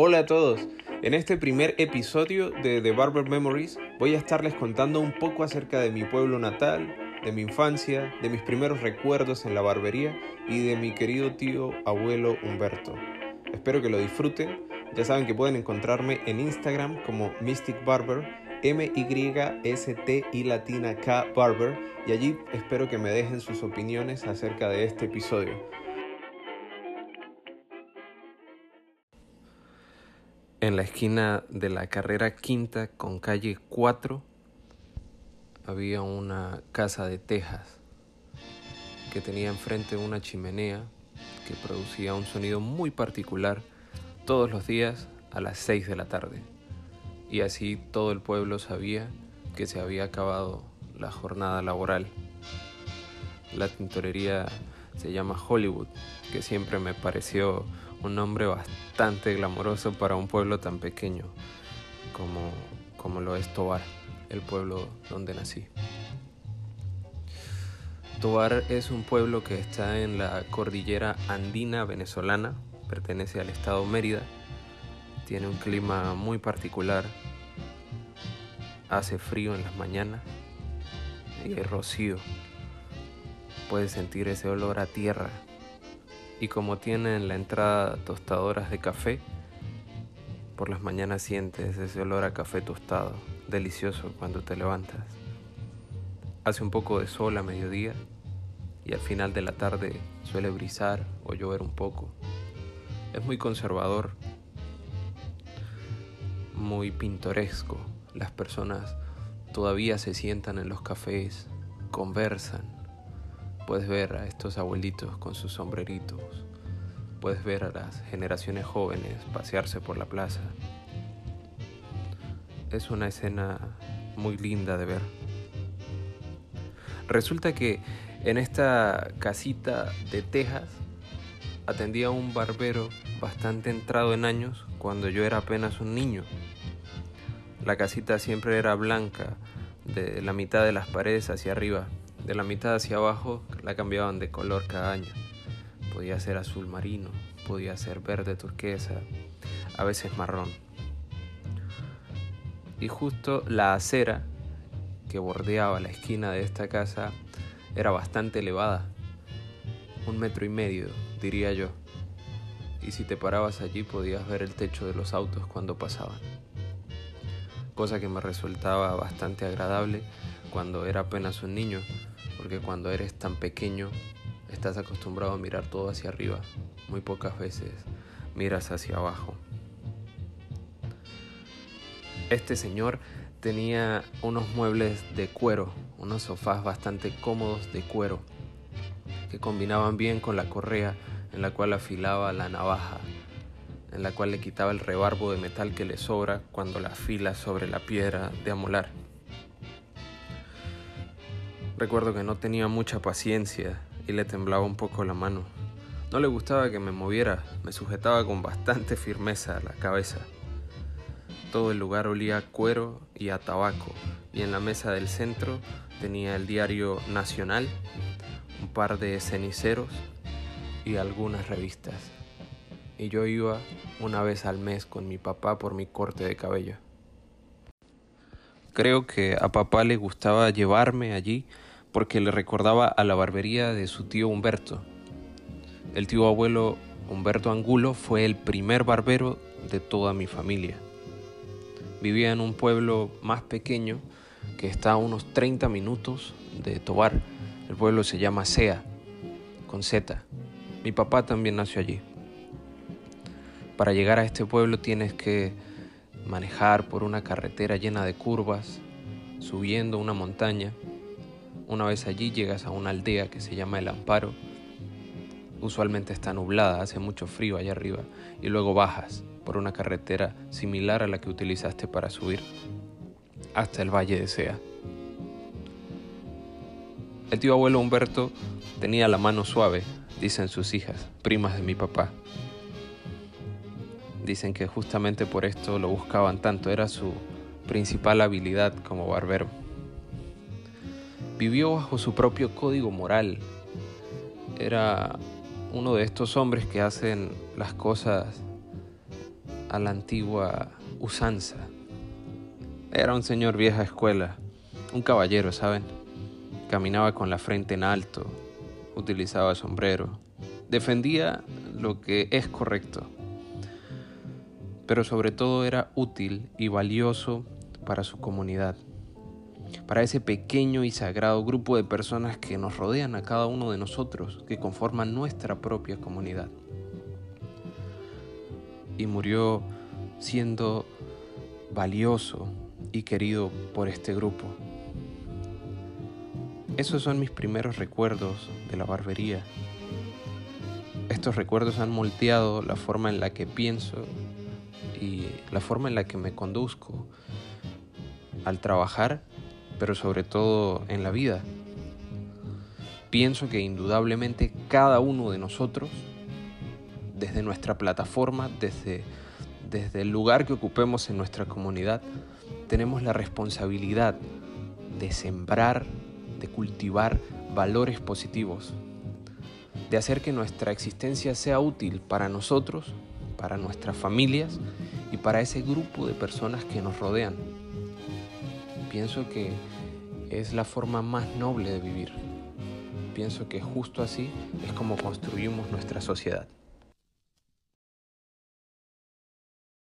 Hola a todos. En este primer episodio de The Barber Memories voy a estarles contando un poco acerca de mi pueblo natal, de mi infancia, de mis primeros recuerdos en la barbería y de mi querido tío abuelo Humberto. Espero que lo disfruten. Ya saben que pueden encontrarme en Instagram como Mystic Barber, M-Y-S-T y latina K Barber, y allí espero que me dejen sus opiniones acerca de este episodio. En la esquina de la carrera quinta con calle 4 había una casa de tejas que tenía enfrente una chimenea que producía un sonido muy particular todos los días a las 6 de la tarde. Y así todo el pueblo sabía que se había acabado la jornada laboral. La tintorería se llama Hollywood, que siempre me pareció un nombre bastante glamoroso para un pueblo tan pequeño como, como lo es Tobar, el pueblo donde nací. Tobar es un pueblo que está en la cordillera andina venezolana, pertenece al estado Mérida, tiene un clima muy particular, hace frío en las mañanas y hay rocío, puedes sentir ese olor a tierra y como tiene en la entrada tostadoras de café, por las mañanas sientes ese olor a café tostado, delicioso cuando te levantas. Hace un poco de sol a mediodía y al final de la tarde suele brisar o llover un poco. Es muy conservador, muy pintoresco. Las personas todavía se sientan en los cafés, conversan, Puedes ver a estos abuelitos con sus sombreritos. Puedes ver a las generaciones jóvenes pasearse por la plaza. Es una escena muy linda de ver. Resulta que en esta casita de Texas atendía un barbero bastante entrado en años cuando yo era apenas un niño. La casita siempre era blanca, de la mitad de las paredes hacia arriba de la mitad hacia abajo la cambiaban de color cada año. Podía ser azul marino, podía ser verde turquesa, a veces marrón. Y justo la acera que bordeaba la esquina de esta casa era bastante elevada, un metro y medio, diría yo. Y si te parabas allí podías ver el techo de los autos cuando pasaban. Cosa que me resultaba bastante agradable cuando era apenas un niño, porque cuando eres tan pequeño estás acostumbrado a mirar todo hacia arriba, muy pocas veces miras hacia abajo. Este señor tenía unos muebles de cuero, unos sofás bastante cómodos de cuero, que combinaban bien con la correa en la cual afilaba la navaja, en la cual le quitaba el rebarbo de metal que le sobra cuando la afila sobre la piedra de amolar. Recuerdo que no tenía mucha paciencia y le temblaba un poco la mano. No le gustaba que me moviera, me sujetaba con bastante firmeza la cabeza. Todo el lugar olía a cuero y a tabaco, y en la mesa del centro tenía el diario Nacional, un par de ceniceros y algunas revistas. Y yo iba una vez al mes con mi papá por mi corte de cabello. Creo que a papá le gustaba llevarme allí porque le recordaba a la barbería de su tío Humberto. El tío abuelo Humberto Angulo fue el primer barbero de toda mi familia. Vivía en un pueblo más pequeño que está a unos 30 minutos de Tobar. El pueblo se llama Sea, con Z. Mi papá también nació allí. Para llegar a este pueblo tienes que manejar por una carretera llena de curvas, subiendo una montaña una vez allí llegas a una aldea que se llama El Amparo. Usualmente está nublada, hace mucho frío allá arriba, y luego bajas por una carretera similar a la que utilizaste para subir hasta el Valle de Sea. El tío abuelo Humberto tenía la mano suave, dicen sus hijas, primas de mi papá. Dicen que justamente por esto lo buscaban tanto, era su principal habilidad como barbero vivió bajo su propio código moral. Era uno de estos hombres que hacen las cosas a la antigua usanza. Era un señor vieja escuela, un caballero, ¿saben? Caminaba con la frente en alto, utilizaba sombrero, defendía lo que es correcto, pero sobre todo era útil y valioso para su comunidad, para ese pequeño y sagrado grupo de personas que nos rodean a cada uno de nosotros, que conforman nuestra propia comunidad. Y murió siendo valioso y querido por este grupo. Esos son mis primeros recuerdos de la barbería. Estos recuerdos han moldeado la forma en la que pienso y la forma en la que me conduzco al trabajar, pero sobre todo en la vida. Pienso que indudablemente cada uno de nosotros, desde nuestra plataforma, desde, desde el lugar que ocupemos en nuestra comunidad, tenemos la responsabilidad de sembrar de cultivar valores positivos, de hacer que nuestra existencia sea útil para nosotros, para nuestras familias y para ese grupo de personas que nos rodean. Pienso que es la forma más noble de vivir. Pienso que justo así es como construimos nuestra sociedad.